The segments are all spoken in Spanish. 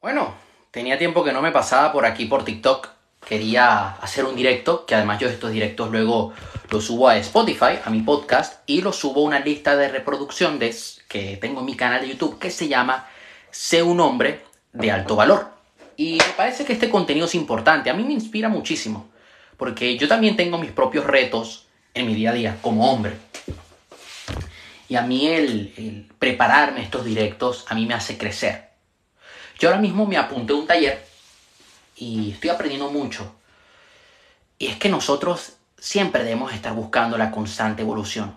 Bueno, tenía tiempo que no me pasaba por aquí por TikTok. Quería hacer un directo, que además yo estos directos luego los subo a Spotify, a mi podcast, y los subo a una lista de reproducción que tengo en mi canal de YouTube que se llama Sé un hombre de alto valor. Y me parece que este contenido es importante, a mí me inspira muchísimo, porque yo también tengo mis propios retos en mi día a día como hombre. Y a mí el, el prepararme estos directos, a mí me hace crecer yo ahora mismo me apunté a un taller y estoy aprendiendo mucho. Y es que nosotros siempre debemos estar buscando la constante evolución,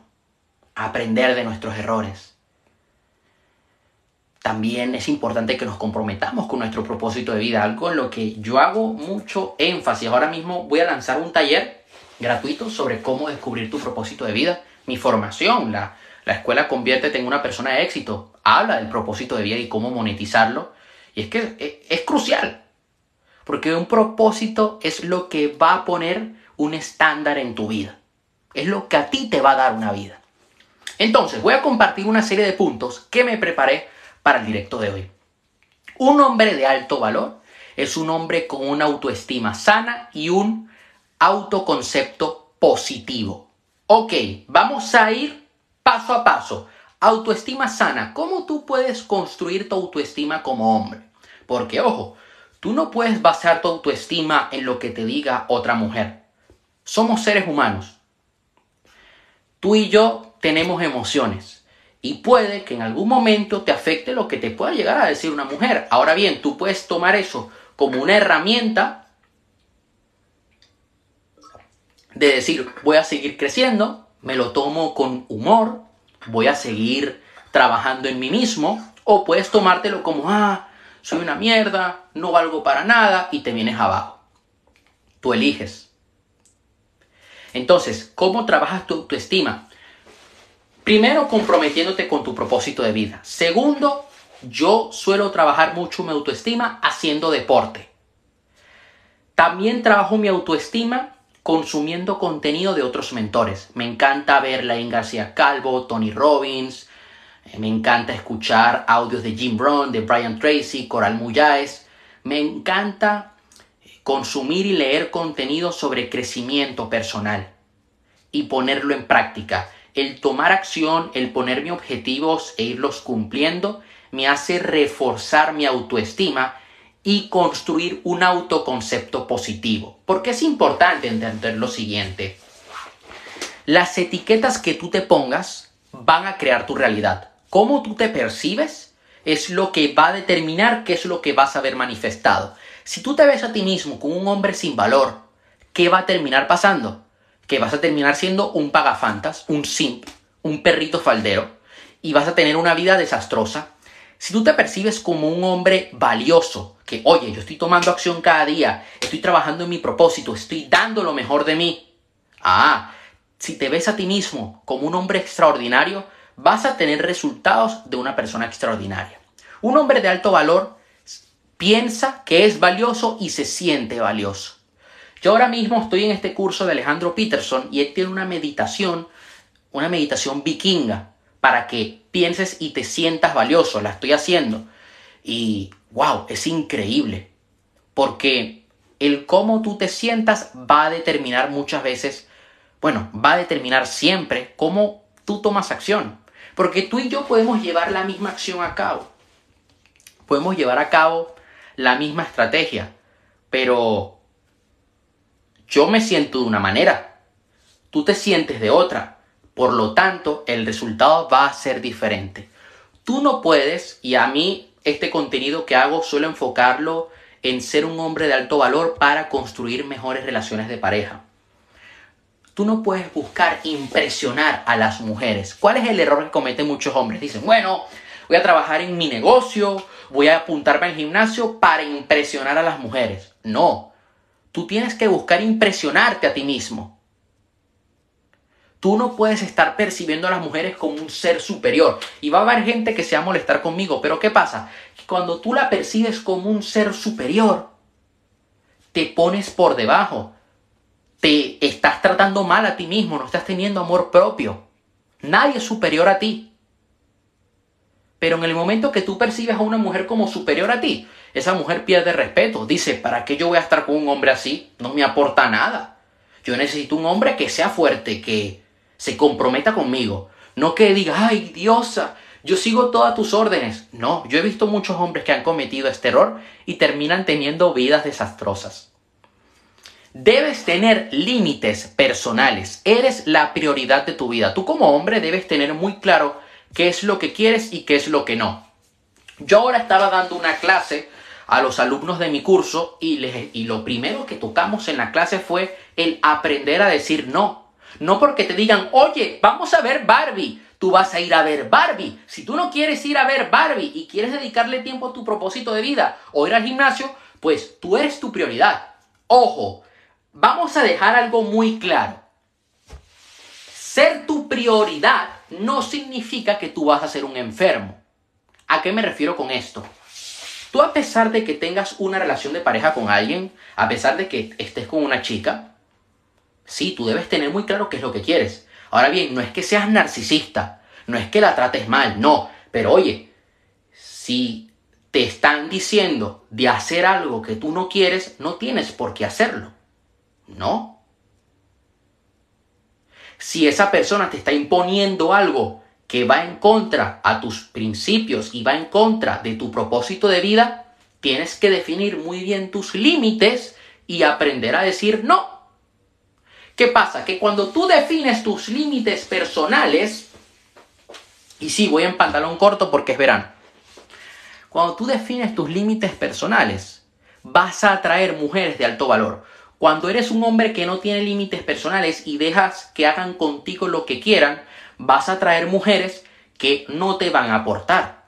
aprender de nuestros errores. También es importante que nos comprometamos con nuestro propósito de vida, algo en lo que yo hago mucho énfasis. Ahora mismo voy a lanzar un taller gratuito sobre cómo descubrir tu propósito de vida. Mi formación, la, la escuela Conviértete en una persona de éxito, habla del propósito de vida y cómo monetizarlo. Y es que e, es, crucial, porque un propósito es lo que va a poner un estándar en tu vida. Es lo que a ti te va a dar una vida. Entonces, voy a compartir una serie de puntos que me preparé para el directo de hoy. Un hombre de alto valor es un hombre con una autoestima sana y un autoconcepto positivo. Ok, vamos a ir paso a paso. Autoestima sana. ¿Cómo tú puedes construir tu autoestima como hombre? Porque, ojo, tú no puedes basar tu autoestima en lo que te diga otra mujer. Somos seres humanos. Tú y yo tenemos emociones. Y puede que en algún momento te afecte lo que te pueda llegar a decir una mujer. Ahora bien, tú puedes tomar eso como una herramienta de decir, voy a seguir creciendo, me lo tomo con humor, voy a seguir trabajando en mí mismo, o puedes tomártelo como, ah, soy una mierda, no valgo para nada y te vienes abajo. Tú eliges. Entonces, ¿cómo trabajas tu autoestima? Primero, comprometiéndote con tu propósito de vida. Segundo, yo suelo trabajar mucho mi autoestima haciendo deporte. También trabajo mi autoestima consumiendo contenido de otros mentores. Me encanta ver Lain García Calvo, Tony Robbins. Eh, me encanta escuchar audios de Jim Brown, de Brian Tracy, Coral Muyáez. Me encanta consumir y leer contenido sobre crecimiento personal y ponerlo en práctica. El tomar acción, el ponerme objetivos e irlos cumpliendo, me hace reforzar mi autoestima y construir un autoconcepto positivo. Porque es importante entender lo siguiente. Las etiquetas que tú te pongas van a crear tu realidad. Cómo tú te percibes es lo que va a determinar qué es lo que vas a ver manifestado. Si tú te ves a ti mismo como un hombre sin valor, ¿qué va a terminar pasando? Que vas a terminar siendo un pagafantas, un simp, un perrito faldero, y vas a tener una vida desastrosa si tú te percibes como un hombre valioso, que oye, yo estoy tomando acción cada día, estoy trabajando en mi propósito, estoy dando lo mejor de mí. Ah, si te ves a ti mismo como un hombre extraordinario, vas a tener resultados de una persona extraordinaria. Un hombre de alto valor piensa que es valioso y se siente valioso. Yo ahora mismo estoy en este curso de Alejandro Peterson y él tiene una meditación, una meditación vikinga, para que pienses y te sientas valioso. La estoy haciendo. Y wow, es increíble. Porque el cómo tú te sientas va a determinar muchas veces, bueno, va a determinar siempre cómo tú tomas acción. Porque tú y yo podemos llevar la misma acción a cabo. Podemos llevar a cabo la misma estrategia. Pero yo me siento de una manera. Tú te sientes de otra. Por lo tanto, el resultado va a ser diferente. Tú no puedes, y a mí este contenido que hago suelo enfocarlo en ser un hombre de alto valor para construir mejores relaciones de pareja. Tú no puedes buscar impresionar a las mujeres. ¿Cuál es el error que cometen muchos hombres? Dicen, bueno, voy a trabajar en mi negocio, voy a apuntarme al gimnasio para impresionar a las mujeres. No, tú tienes que buscar impresionarte a ti mismo. Tú no puedes estar percibiendo a las mujeres como un ser superior. Y va a haber gente que se va a molestar conmigo. Pero ¿qué pasa? Cuando tú la percibes como un ser superior, te pones por debajo. Te estás tratando mal a ti mismo, no estás teniendo amor propio. Nadie es superior a ti. Pero en el momento que tú percibes a una mujer como superior a ti, esa mujer pierde respeto. Dice, ¿para qué yo voy a estar con un hombre así? No me aporta nada. Yo necesito un hombre que sea fuerte, que se comprometa conmigo. No que diga, ay, diosa, yo sigo todas tus órdenes. No, yo he visto muchos hombres que han cometido este error y terminan teniendo vidas desastrosas. Debes tener límites personales. Eres la prioridad de tu vida. Tú como hombre debes tener muy claro qué es lo que quieres y qué es lo que no. Yo ahora estaba dando una clase a los alumnos de mi curso y, les, y lo primero que tocamos en la clase fue el aprender a decir no. No porque te digan, oye, vamos a ver Barbie. Tú vas a ir a ver Barbie. Si tú no quieres ir a ver Barbie y quieres dedicarle tiempo a tu propósito de vida o ir al gimnasio, pues tú eres tu prioridad. Ojo, vamos a dejar algo muy claro. Ser tu prioridad no significa que tú vas a ser un enfermo. ¿A qué me refiero con esto? Tú a pesar de que tengas una relación de pareja con alguien, a pesar de que estés con una chica, sí, tú debes tener muy claro qué es lo que quieres. Ahora bien, no es que seas narcisista, no es que la trates mal, no, pero oye, si te están diciendo de hacer algo que tú no quieres, no tienes por qué hacerlo. No. Si esa persona te está imponiendo algo que va en contra a tus principios y va en contra de tu propósito de vida, tienes que definir muy bien tus límites y aprender a decir no. ¿Qué pasa? Que cuando tú defines tus límites personales, y sí, voy en pantalón corto porque es verano, cuando tú defines tus límites personales, vas a atraer mujeres de alto valor. Cuando eres un hombre que no tiene límites personales y dejas que hagan contigo lo que quieran, vas a traer mujeres que no te van a aportar.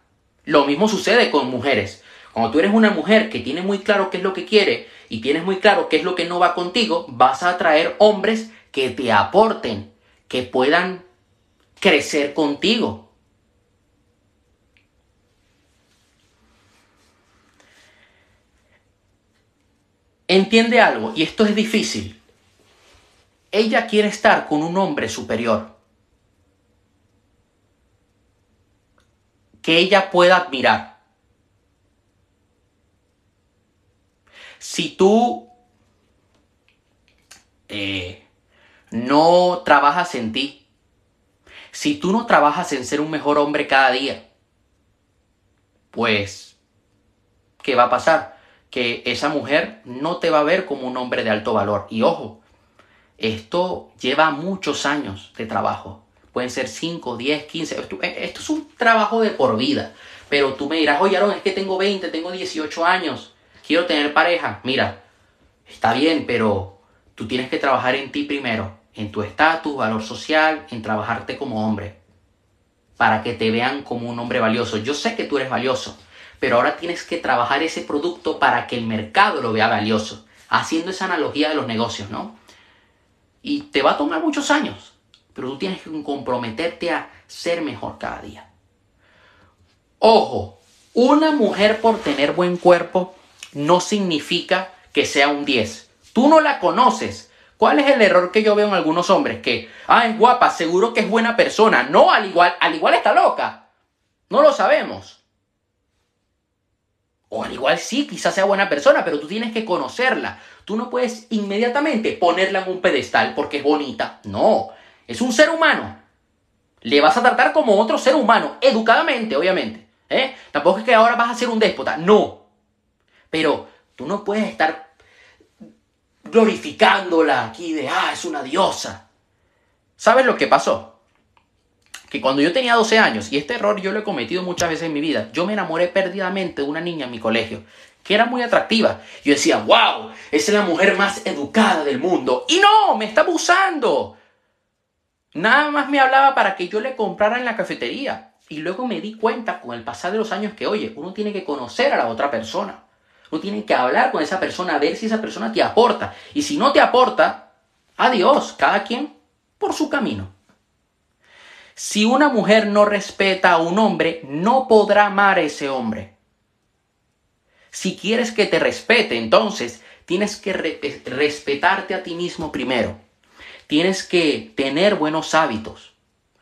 Lo mismo sucede con mujeres. Cuando tú eres una mujer que tiene muy claro qué es lo que quiere y tienes muy claro qué es lo que no va contigo, vas a atraer hombres que te aporten, que puedan crecer contigo. Entiende algo, y esto es difícil. Ella quiere estar con un hombre superior. que ella pueda admirar. Si tú eh, no trabajas en ti, si tú no trabajas en ser un mejor hombre cada día, pues, ¿qué va a pasar? Que esa mujer no te va a ver como un hombre de alto valor. Y ojo, esto lleva muchos años de trabajo pueden ser 5, 10, 15. Esto, es un trabajo de por vida. Pero tú me dirás, oye, Aaron, es que tengo 20, tengo 18 años, quiero tener pareja. Mira, está bien, pero tú tienes que trabajar en ti primero, en tu estatus, valor social, en trabajarte como hombre, para que te vean como un hombre valioso. Yo sé que tú eres valioso, pero ahora tienes que trabajar ese producto para que el mercado lo vea valioso, haciendo esa analogía de los negocios, ¿no? Y te va a tomar muchos años, pero tú tienes que comprometerte a ser mejor cada día. Ojo, una mujer por tener buen cuerpo no significa que sea un 10. Tú no la conoces. ¿Cuál es el error que yo veo en algunos hombres? Que, ah, es guapa, seguro que es buena persona. No, al igual, al igual está loca. No lo sabemos. O al igual sí, quizás sea buena persona, pero tú tienes que conocerla. Tú no puedes inmediatamente ponerla en un pedestal porque es bonita. No, es un ser humano. Le vas a tratar como otro ser humano, educadamente, obviamente. ¿eh? Tampoco es que ahora vas a ser un déspota, no. Pero tú no puedes estar glorificándola aquí de, ah, es una diosa. ¿Sabes lo que pasó? Que cuando yo tenía 12 años, y este error yo lo he cometido muchas veces en mi vida, yo me enamoré perdidamente de una niña en mi colegio, que era muy atractiva. Yo decía, wow, es la mujer más educada del mundo. Y no, me está abusando. Nada más me hablaba para que yo le comprara en la cafetería. Y luego me di cuenta con el pasar de los años que, oye, uno tiene que conocer a la otra persona. Uno tiene que hablar con esa persona, a ver si esa persona te aporta. Y si no te aporta, adiós, cada quien por su camino. Si una mujer no respeta a un hombre, no podrá amar a ese hombre. Si quieres que te respete, entonces tienes que respetarte a ti mismo primero tienes que tener buenos hábitos.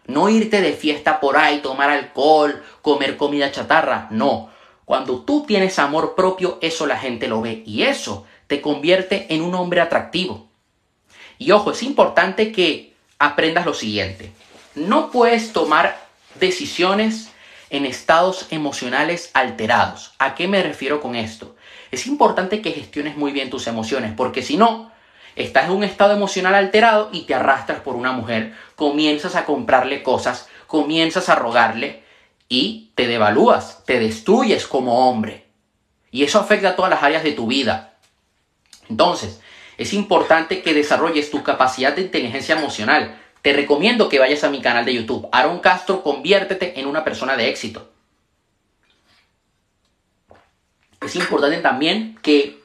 No irte de fiesta por ahí, tomar alcohol, comer comida chatarra. No. Cuando tú tienes amor propio, eso la gente lo ve y eso te convierte en un hombre atractivo. Y ojo, es importante que aprendas lo siguiente. No puedes tomar decisiones en estados emocionales alterados. ¿A qué me refiero con esto? Es importante que gestiones muy bien tus emociones, porque si no, estás en un estado emocional alterado y te arrastras por una mujer, comienzas a comprarle cosas, comienzas a rogarle y te devalúas, te destruyes como hombre. Y eso afecta a todas las áreas de tu vida. Entonces, es importante que desarrolles tu capacidad de inteligencia emocional. Te recomiendo que vayas a mi canal de YouTube. Aaron Castro, conviértete en una persona de éxito. Es importante también que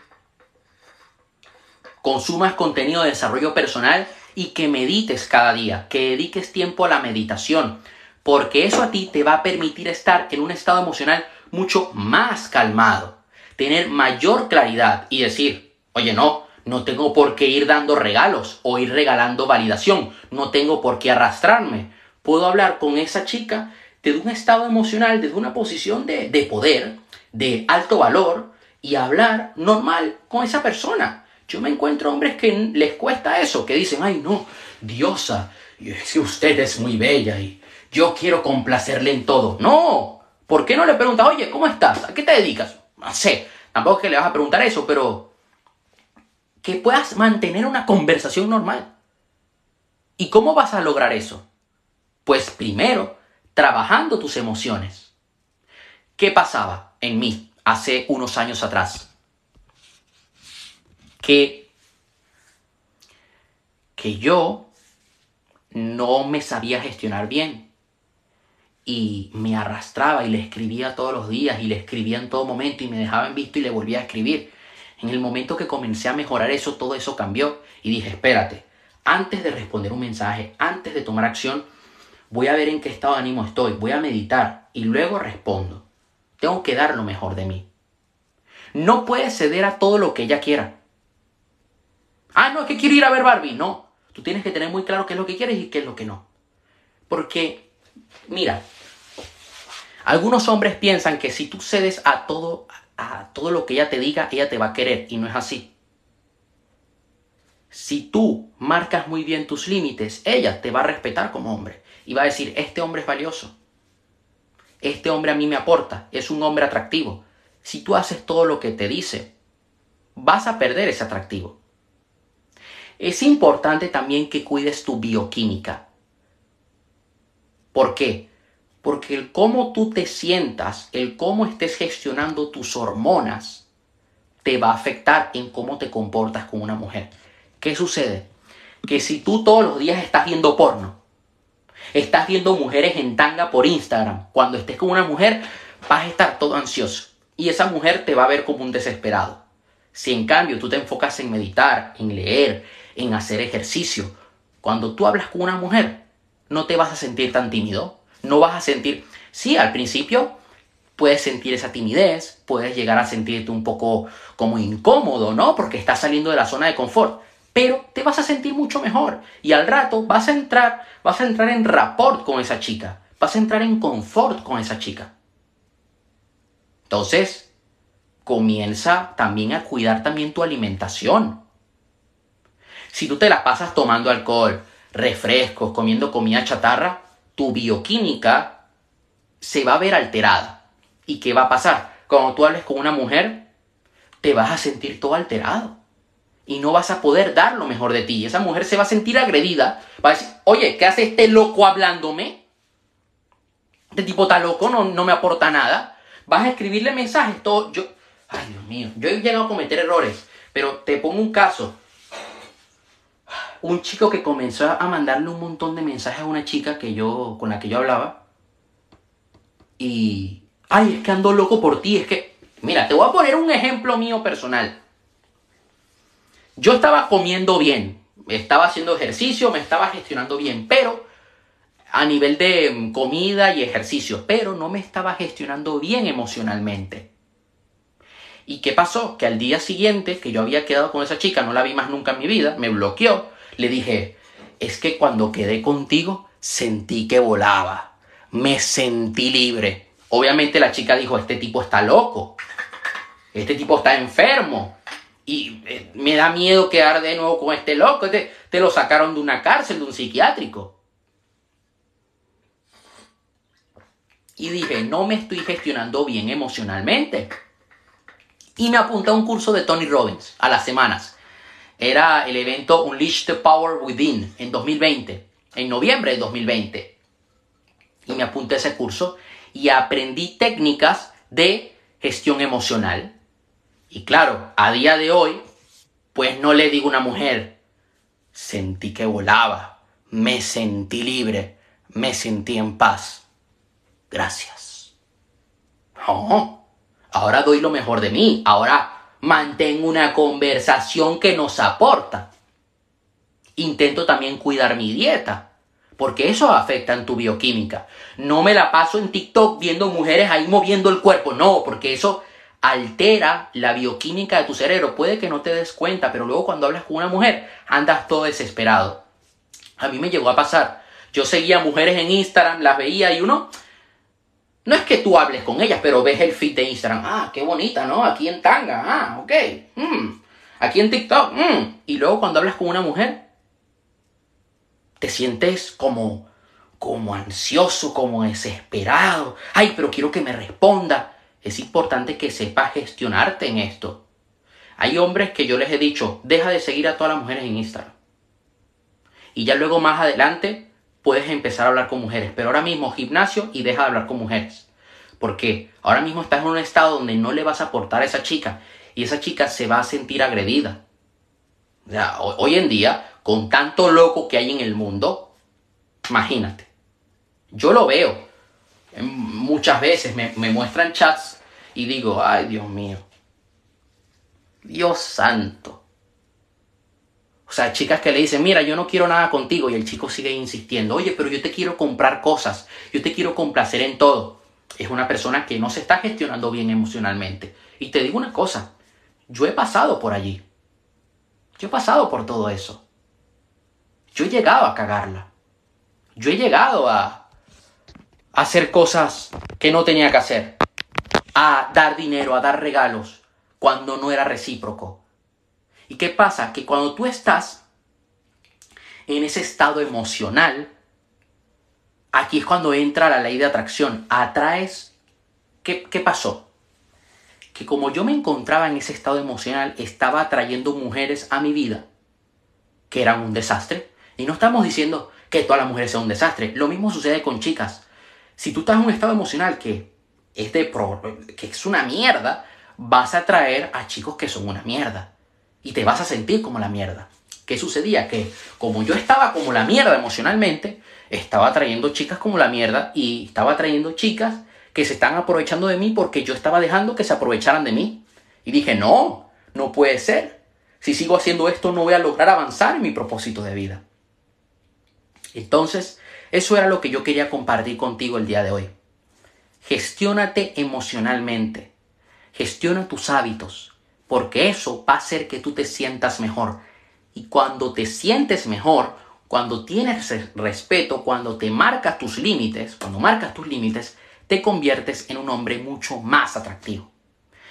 consumas contenido de desarrollo personal y que medites cada día, que dediques tiempo a la meditación, porque eso a ti te va a permitir estar en un estado emocional mucho más calmado, tener mayor claridad y decir, oye, no, no tengo por qué ir dando regalos o ir regalando validación. No tengo por qué arrastrarme. Puedo hablar con esa chica desde un estado emocional, desde una posición de, de poder, de alto valor y hablar normal con esa persona. Yo me encuentro hombres que les cuesta eso, que dicen, ay no, diosa, es que usted es muy bella y yo quiero complacerle en todo. No, ¿por qué no le preguntas, oye, ¿cómo estás? ¿A qué te dedicas? No sé, tampoco es que le vas a preguntar eso, pero que puedas mantener una conversación normal. ¿Y cómo vas a lograr eso? Pues primero, trabajando tus emociones. ¿Qué pasaba en mí hace unos años atrás? Que, que yo no me sabía gestionar bien y me arrastraba y le escribía todos los días y le escribía en todo momento y me dejaba en visto y le volvía a escribir. En el momento que comencé a mejorar eso, todo eso cambió y dije, espérate, antes de responder un mensaje, antes de tomar acción, voy a ver en qué estado de ánimo estoy, voy a meditar y luego respondo. Tengo que dar lo mejor de mí. No puedes ceder a todo lo que ella quiera. Ah, no, es que quiero ir a ver Barbie. No, tú tienes que tener muy claro qué es lo que quieres y qué es lo que no. Porque, mira, algunos hombres piensan que si tú cedes a todo, a todo lo que ella te diga, ella te va a querer y no es así. Si tú marcas muy bien tus límites, ella te va a respetar como hombre y va a decir, este hombre es valioso, este hombre a mí me aporta, es un hombre atractivo. Si tú haces todo lo que te dice, vas a perder ese atractivo. Es importante también que cuides tu bioquímica. ¿Por qué? Porque el cómo tú te sientas, el cómo estés gestionando tus hormonas, te va a afectar en cómo te comportas con una mujer. ¿Qué sucede? Que si tú todos los días estás viendo porno, estás viendo mujeres en tanga por Instagram, cuando estés con una mujer vas a estar todo ansioso y esa mujer te va a ver como un desesperado. Si en cambio tú te enfocas en meditar, en leer, en hacer ejercicio, cuando tú hablas con una mujer, no te vas a sentir tan tímido, no vas a sentir, sí, al principio puedes sentir esa timidez, puedes llegar a sentirte un poco como incómodo, ¿no? Porque estás saliendo de la zona de confort, pero te vas a sentir mucho mejor y al rato vas a entrar, vas a entrar en rapport con esa chica, vas a entrar en confort con esa chica. Entonces, comienza también a cuidar también tu alimentación. Si tú te la pasas tomando alcohol, refrescos, comiendo comida chatarra, tu bioquímica se va a ver alterada. ¿Y qué va a pasar? Cuando tú hables con una mujer, te vas a sentir todo alterado. Y no vas a poder dar lo mejor de ti. esa mujer se va a sentir agredida. Va a decir, oye, ¿qué hace este loco hablándome? Este tipo está loco, no, no me aporta nada. Vas a escribirle mensajes, todo. Yo, ay Dios mío, yo he llegado a cometer errores. Pero te pongo un caso un chico que comenzó a mandarle un montón de mensajes a una chica que yo, con la que yo hablaba. Y, ay, es que ando loco por ti, es que, mira, te voy a poner un ejemplo mío personal. Yo estaba comiendo bien, estaba haciendo ejercicio, me estaba gestionando bien, pero a nivel de comida y ejercicio, pero no me estaba gestionando bien emocionalmente. ¿Y qué pasó? Que al día siguiente que yo había quedado con esa chica, no la vi más nunca en mi vida, me bloqueó, le dije, es que cuando quedé contigo sentí que volaba, me sentí libre. Obviamente la chica dijo, este tipo está loco, este tipo está enfermo y eh, me da miedo quedar de nuevo con este loco, te, te lo sacaron de una cárcel, de un psiquiátrico. Y dije, no me estoy gestionando bien emocionalmente. Y me apunté a un curso de Tony Robbins a las semanas. Era el evento Unleash the Power Within en 2020, en noviembre de 2020. Y me apunté a ese curso y aprendí técnicas de gestión emocional. Y claro, a día de hoy, pues no le digo a una mujer, sentí que volaba, me sentí libre, me sentí en paz. Gracias. Ahora doy lo mejor de mí, ahora mantengo una conversación que nos aporta. Intento también cuidar mi dieta, porque eso afecta en tu bioquímica. No me la paso en TikTok viendo mujeres ahí moviendo el cuerpo, no, porque eso altera la bioquímica de tu cerebro. Puede que no te des cuenta, pero luego cuando hablas con una mujer andas todo desesperado. A mí me llegó a pasar. Yo seguía mujeres en Instagram, las veía y uno... No es que tú hables con ellas, pero ves el feed de Instagram. Ah, qué bonita, ¿no? Aquí en tanga. Ah, ok. Mm. Aquí en TikTok. Mm. Y luego cuando hablas con una mujer, te sientes como, como ansioso, como desesperado. Ay, pero quiero que me responda. Es importante que sepas gestionarte en esto. Hay hombres que yo les he dicho, deja de seguir a todas las mujeres en Instagram. Y ya luego más adelante puedes empezar a hablar con mujeres. Pero ahora mismo gimnasio y deja de hablar con mujeres. Porque ahora mismo estás en un estado donde no le vas a aportar a esa chica. Y esa chica se va a sentir agredida. O sea, hoy en día con tanto loco que hay en el mundo, imagínate. Yo lo veo. Muchas veces me, muestran chats y digo, ay Dios mío. Dios santo. Sea, chicas que le dicen, mira, yo no quiero nada contigo y el chico sigue insistiendo, oye, pero yo te quiero comprar cosas, yo te quiero complacer en todo. Es una persona que no se está gestionando bien emocionalmente. Y te digo una cosa, yo he pasado por allí. Yo he pasado por todo eso. Yo he llegado a cagarla. Yo he llegado a, hacer cosas que no tenía que hacer. A dar dinero, a dar regalos, cuando no era recíproco. ¿Y qué pasa? Que cuando tú estás en ese estado emocional, aquí es cuando entra la ley de atracción. Atraes... ¿Qué, qué pasó? Que como yo me encontraba en ese estado emocional, estaba atrayendo mujeres a mi vida que eran un desastre, y no estamos diciendo que todas las mujeres sean un desastre. Lo mismo sucede con chicas. Si tú estás en un estado emocional que es, de que es una mierda, vas a atraer a chicos que son una mierda. Y te vas a sentir como la mierda. ¿Qué sucedía? Que como yo estaba como la mierda emocionalmente, estaba atrayendo chicas como la mierda y estaba atrayendo chicas que se están aprovechando de mí porque yo estaba dejando que se aprovecharan de mí. Y dije, no, no puede ser. Si sigo haciendo esto no voy a lograr avanzar en mi propósito de vida. Entonces, eso era lo que yo quería compartir contigo el día de hoy. Gestiónate emocionalmente. Gestiona tus hábitos, porque eso va a hacer que tú te sientas mejor. Y cuando te sientes mejor, cuando tienes respeto, cuando te marcas tus límites, cuando marcas tus límites, te conviertes en un hombre mucho más atractivo.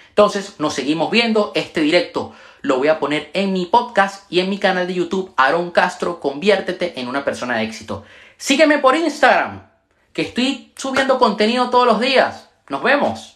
Entonces, nos seguimos viendo. Este directo lo voy a poner en mi podcast y en mi canal de YouTube, Aaron Castro, conviértete en una persona de éxito. Sígueme por Instagram, que estoy subiendo contenido todos los días. Nos vemos.